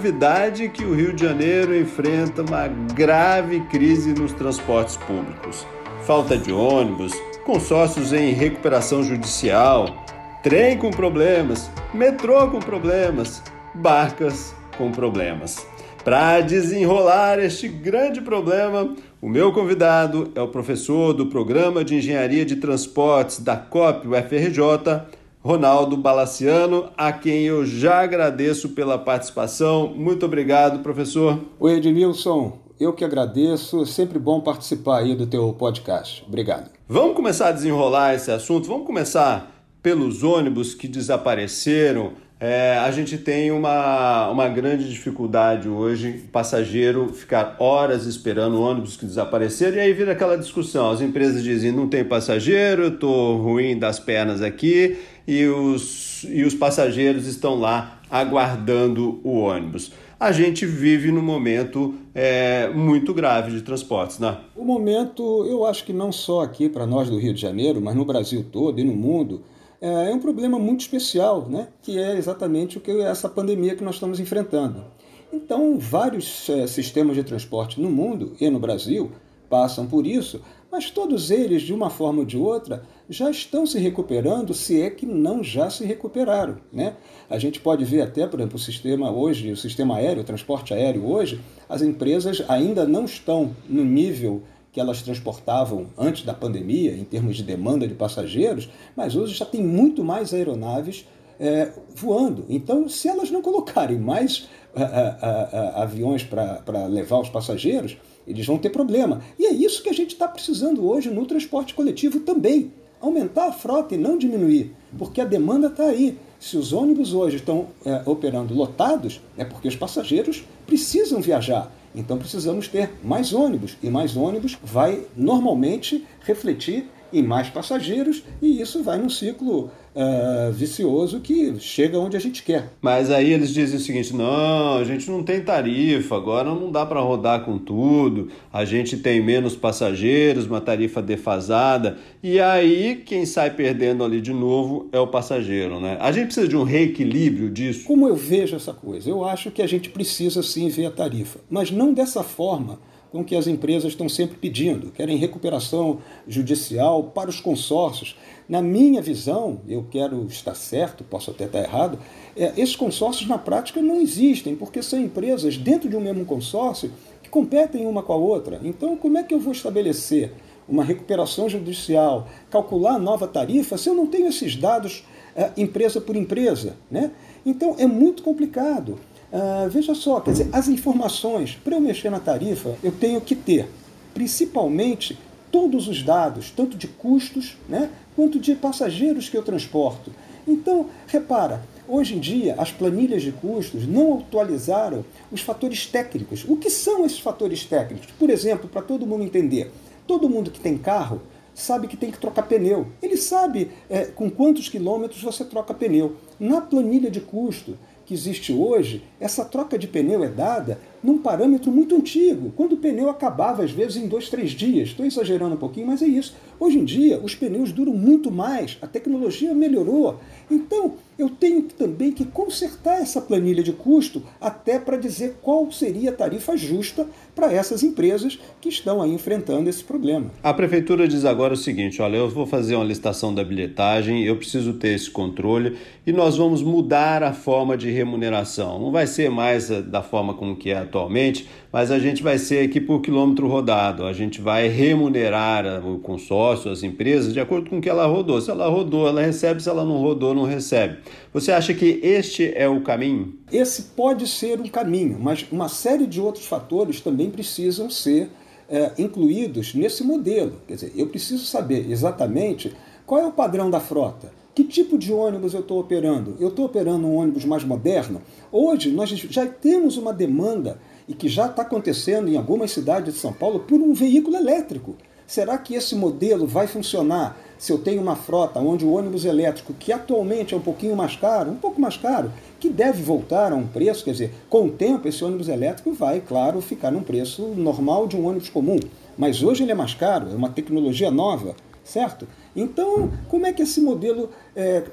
Novidade que o Rio de Janeiro enfrenta uma grave crise nos transportes públicos. Falta de ônibus, consórcios em recuperação judicial, trem com problemas, metrô com problemas, barcas com problemas. Para desenrolar este grande problema, o meu convidado é o professor do Programa de Engenharia de Transportes da COP UFRJ, Ronaldo Balaciano, a quem eu já agradeço pela participação. Muito obrigado, professor. Oi, Edmilson. Eu que agradeço. Sempre bom participar aí do teu podcast. Obrigado. Vamos começar a desenrolar esse assunto. Vamos começar pelos ônibus que desapareceram. É, a gente tem uma, uma grande dificuldade hoje, passageiro ficar horas esperando ônibus que desapareceram, e aí vira aquela discussão. As empresas dizem: não tem passageiro, estou ruim das pernas aqui, e os, e os passageiros estão lá aguardando o ônibus. A gente vive num momento é, muito grave de transportes, né? O momento, eu acho que não só aqui para nós do Rio de Janeiro, mas no Brasil todo e no mundo, é um problema muito especial, né? que é exatamente o que é essa pandemia que nós estamos enfrentando. Então, vários é, sistemas de transporte no mundo e no Brasil passam por isso, mas todos eles, de uma forma ou de outra, já estão se recuperando, se é que não já se recuperaram. Né? A gente pode ver até, por exemplo, o sistema hoje, o sistema aéreo, o transporte aéreo hoje, as empresas ainda não estão no nível que elas transportavam antes da pandemia, em termos de demanda de passageiros, mas hoje já tem muito mais aeronaves é, voando. Então, se elas não colocarem mais a, a, a, aviões para levar os passageiros, eles vão ter problema. E é isso que a gente está precisando hoje no transporte coletivo também aumentar a frota e não diminuir, porque a demanda está aí. Se os ônibus hoje estão é, operando lotados, é porque os passageiros precisam viajar. Então precisamos ter mais ônibus, e mais ônibus vai normalmente refletir em mais passageiros, e isso vai num ciclo uh, vicioso que chega onde a gente quer. Mas aí eles dizem o seguinte: não, a gente não tem tarifa, agora não dá para rodar com tudo, a gente tem menos passageiros, uma tarifa defasada, e aí quem sai perdendo ali de novo é o passageiro, né? A gente precisa de um reequilíbrio disso. Como eu vejo essa coisa? Eu acho que a gente precisa sim ver a tarifa, mas não dessa forma com que as empresas estão sempre pedindo, querem recuperação judicial para os consórcios. Na minha visão, eu quero estar certo, posso até estar errado, é, esses consórcios na prática não existem, porque são empresas dentro de um mesmo consórcio que competem uma com a outra. Então, como é que eu vou estabelecer uma recuperação judicial, calcular nova tarifa, se eu não tenho esses dados é, empresa por empresa? Né? Então, é muito complicado. Uh, veja só, quer dizer, as informações, para eu mexer na tarifa, eu tenho que ter, principalmente, todos os dados, tanto de custos né, quanto de passageiros que eu transporto. Então, repara, hoje em dia as planilhas de custos não atualizaram os fatores técnicos. O que são esses fatores técnicos? Por exemplo, para todo mundo entender, todo mundo que tem carro sabe que tem que trocar pneu. Ele sabe é, com quantos quilômetros você troca pneu. Na planilha de custo, que existe hoje, essa troca de pneu é dada num parâmetro muito antigo, quando o pneu acabava às vezes em dois, três dias. Estou exagerando um pouquinho, mas é isso. Hoje em dia, os pneus duram muito mais, a tecnologia melhorou. Então, eu tenho também que consertar essa planilha de custo até para dizer qual seria a tarifa justa para essas empresas que estão aí enfrentando esse problema. A prefeitura diz agora o seguinte: olha, eu vou fazer uma licitação da bilhetagem, eu preciso ter esse controle e nós vamos mudar a forma de remuneração. Não vai ser mais da forma como que é atualmente, mas a gente vai ser aqui por quilômetro rodado. A gente vai remunerar o consórcio, as empresas, de acordo com o que ela rodou. Se ela rodou, ela recebe, se ela não rodou, não recebe. Você acha que este é o caminho? Esse pode ser um caminho, mas uma série de outros fatores também precisam ser é, incluídos nesse modelo. Quer dizer, eu preciso saber exatamente qual é o padrão da frota. Que tipo de ônibus eu estou operando? Eu estou operando um ônibus mais moderno? Hoje nós já temos uma demanda e que já está acontecendo em algumas cidades de São Paulo por um veículo elétrico. Será que esse modelo vai funcionar se eu tenho uma frota onde o ônibus elétrico, que atualmente é um pouquinho mais caro, um pouco mais caro, que deve voltar a um preço, quer dizer, com o tempo esse ônibus elétrico vai, claro, ficar num preço normal de um ônibus comum. Mas hoje ele é mais caro, é uma tecnologia nova, certo? Então, como é que esse modelo é,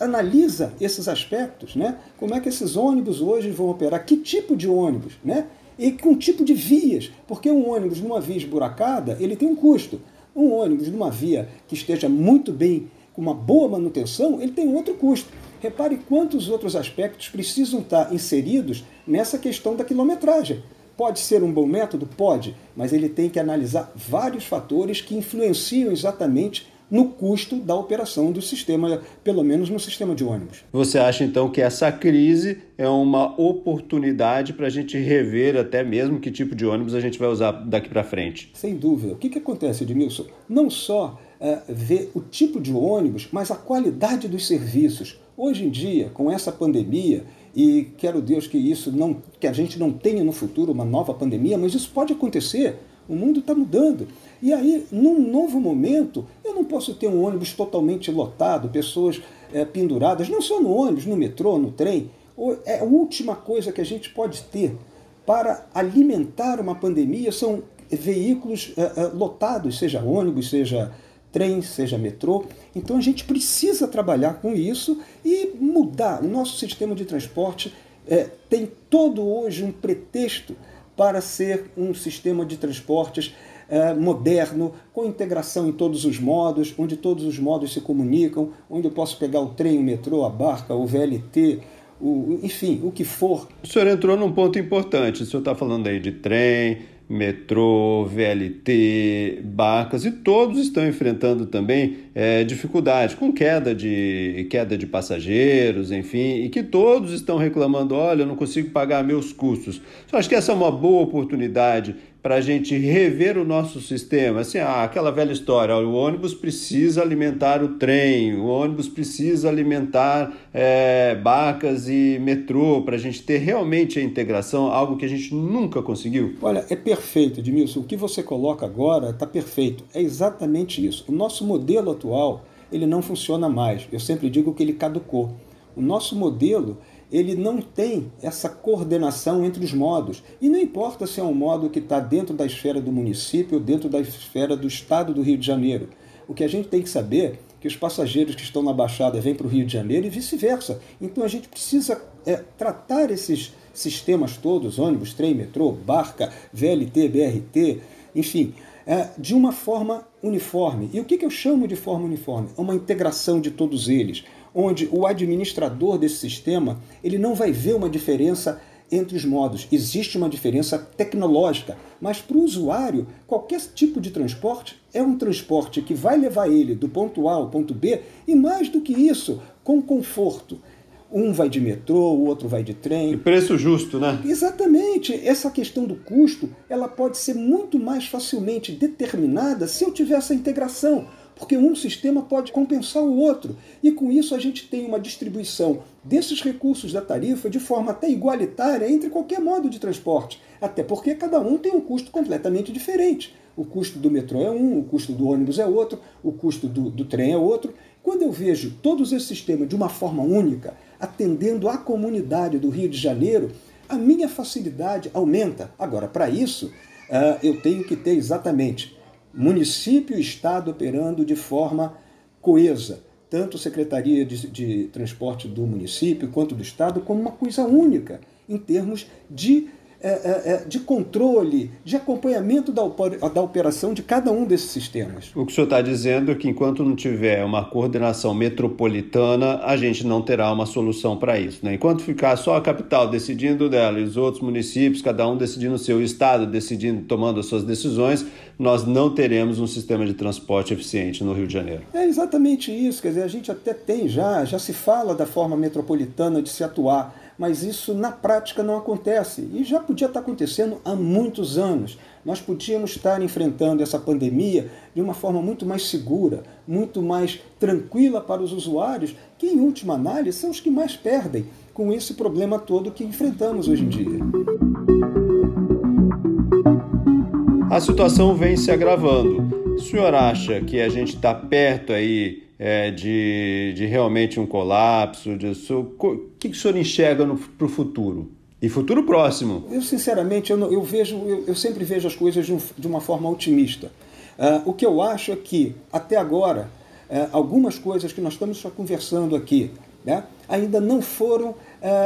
analisa esses aspectos, né? Como é que esses ônibus hoje vão operar? Que tipo de ônibus, né? E com tipo de vias, porque um ônibus numa via esburacada, ele tem um custo. Um ônibus numa via que esteja muito bem, com uma boa manutenção, ele tem outro custo. Repare quantos outros aspectos precisam estar inseridos nessa questão da quilometragem. Pode ser um bom método? Pode, mas ele tem que analisar vários fatores que influenciam exatamente no custo da operação do sistema, pelo menos no sistema de ônibus. Você acha então que essa crise é uma oportunidade para a gente rever até mesmo que tipo de ônibus a gente vai usar daqui para frente? Sem dúvida. O que, que acontece, Edmilson? Não só é, ver o tipo de ônibus, mas a qualidade dos serviços. Hoje em dia, com essa pandemia, e quero Deus que isso não, que a gente não tenha no futuro uma nova pandemia, mas isso pode acontecer. O mundo está mudando. E aí, num novo momento, eu não posso ter um ônibus totalmente lotado, pessoas é, penduradas, não só no ônibus, no metrô, no trem. É a última coisa que a gente pode ter para alimentar uma pandemia são veículos é, é, lotados, seja ônibus, seja trem, seja metrô. Então a gente precisa trabalhar com isso e mudar. O nosso sistema de transporte é, tem todo hoje um pretexto para ser um sistema de transportes é, moderno, com integração em todos os modos, onde todos os modos se comunicam, onde eu posso pegar o trem, o metrô, a barca, o VLT, o, enfim, o que for. O senhor entrou num ponto importante. O senhor está falando aí de trem, metrô, VLT, barcas, e todos estão enfrentando também é, dificuldade com queda de, queda de passageiros, enfim, e que todos estão reclamando: olha, eu não consigo pagar meus custos. Eu acho que essa é uma boa oportunidade para a gente rever o nosso sistema. Assim, ah, aquela velha história: o ônibus precisa alimentar o trem, o ônibus precisa alimentar é, barcas e metrô para a gente ter realmente a integração, algo que a gente nunca conseguiu. Olha, é perfeito, Edmilson. O que você coloca agora está perfeito. É exatamente isso. O nosso modelo atual ele não funciona mais. Eu sempre digo que ele caducou. O nosso modelo ele não tem essa coordenação entre os modos. E não importa se é um modo que está dentro da esfera do município dentro da esfera do estado do Rio de Janeiro. O que a gente tem que saber é que os passageiros que estão na Baixada vêm para o Rio de Janeiro e vice-versa. Então a gente precisa é, tratar esses sistemas todos, ônibus, trem, metrô, barca, VLT, BRT, enfim, é, de uma forma uniforme. E o que, que eu chamo de forma uniforme? É uma integração de todos eles onde o administrador desse sistema ele não vai ver uma diferença entre os modos. Existe uma diferença tecnológica, mas para o usuário, qualquer tipo de transporte é um transporte que vai levar ele do ponto A ao ponto B e mais do que isso, com conforto. Um vai de metrô, o outro vai de trem. E preço justo, né? Exatamente. Essa questão do custo, ela pode ser muito mais facilmente determinada se eu tiver essa integração porque um sistema pode compensar o outro. E com isso a gente tem uma distribuição desses recursos da tarifa de forma até igualitária entre qualquer modo de transporte, até porque cada um tem um custo completamente diferente. O custo do metrô é um, o custo do ônibus é outro, o custo do, do trem é outro. Quando eu vejo todos esses sistemas de uma forma única, atendendo à comunidade do Rio de Janeiro, a minha facilidade aumenta. Agora, para isso, uh, eu tenho que ter exatamente município e Estado operando de forma coesa, tanto Secretaria de, de Transporte do município quanto do Estado, como uma coisa única em termos de de controle, de acompanhamento da, da operação de cada um desses sistemas. O que o senhor está dizendo é que enquanto não tiver uma coordenação metropolitana, a gente não terá uma solução para isso. Né? Enquanto ficar só a capital decidindo dela e os outros municípios, cada um decidindo o seu estado, decidindo, tomando as suas decisões, nós não teremos um sistema de transporte eficiente no Rio de Janeiro. É exatamente isso. Quer dizer, a gente até tem já, já se fala da forma metropolitana de se atuar mas isso na prática não acontece e já podia estar acontecendo há muitos anos. Nós podíamos estar enfrentando essa pandemia de uma forma muito mais segura, muito mais tranquila para os usuários, que em última análise são os que mais perdem com esse problema todo que enfrentamos hoje em dia. a situação vem se agravando. O senhor acha que a gente está perto aí é, de, de realmente um colapso? De, o que, que o senhor enxerga para o futuro? E futuro próximo? Eu, sinceramente, eu, eu vejo, eu, eu, sempre vejo as coisas de, um, de uma forma otimista. Uh, o que eu acho é que, até agora, uh, algumas coisas que nós estamos conversando aqui, né, ainda não foram, uh,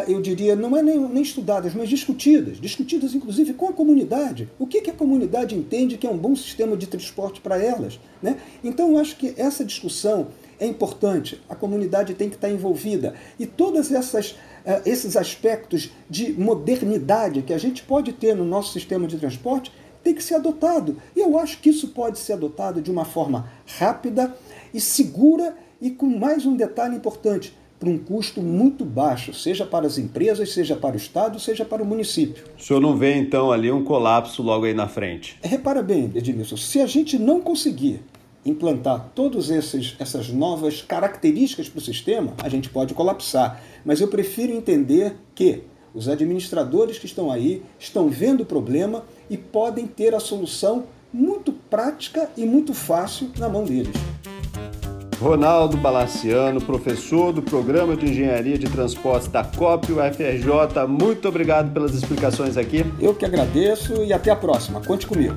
eu diria, não é nem, nem, estudadas, mas discutidas. Discutidas, inclusive, com a comunidade. O que, que a comunidade entende que é um bom sistema de transporte para elas? Né? Então, eu acho que essa discussão é importante. A comunidade tem que estar envolvida. E todas essas eh, esses aspectos de modernidade que a gente pode ter no nosso sistema de transporte tem que ser adotado. E eu acho que isso pode ser adotado de uma forma rápida e segura e com mais um detalhe importante, por um custo muito baixo, seja para as empresas, seja para o Estado, seja para o município. O senhor não vê então ali um colapso logo aí na frente? Repara bem, Edmilson, se a gente não conseguir implantar todas essas novas características para o sistema, a gente pode colapsar. Mas eu prefiro entender que os administradores que estão aí estão vendo o problema e podem ter a solução muito prática e muito fácil na mão deles. Ronaldo Balaciano, professor do Programa de Engenharia de Transportes da COP UFRJ, muito obrigado pelas explicações aqui. Eu que agradeço e até a próxima. Conte comigo.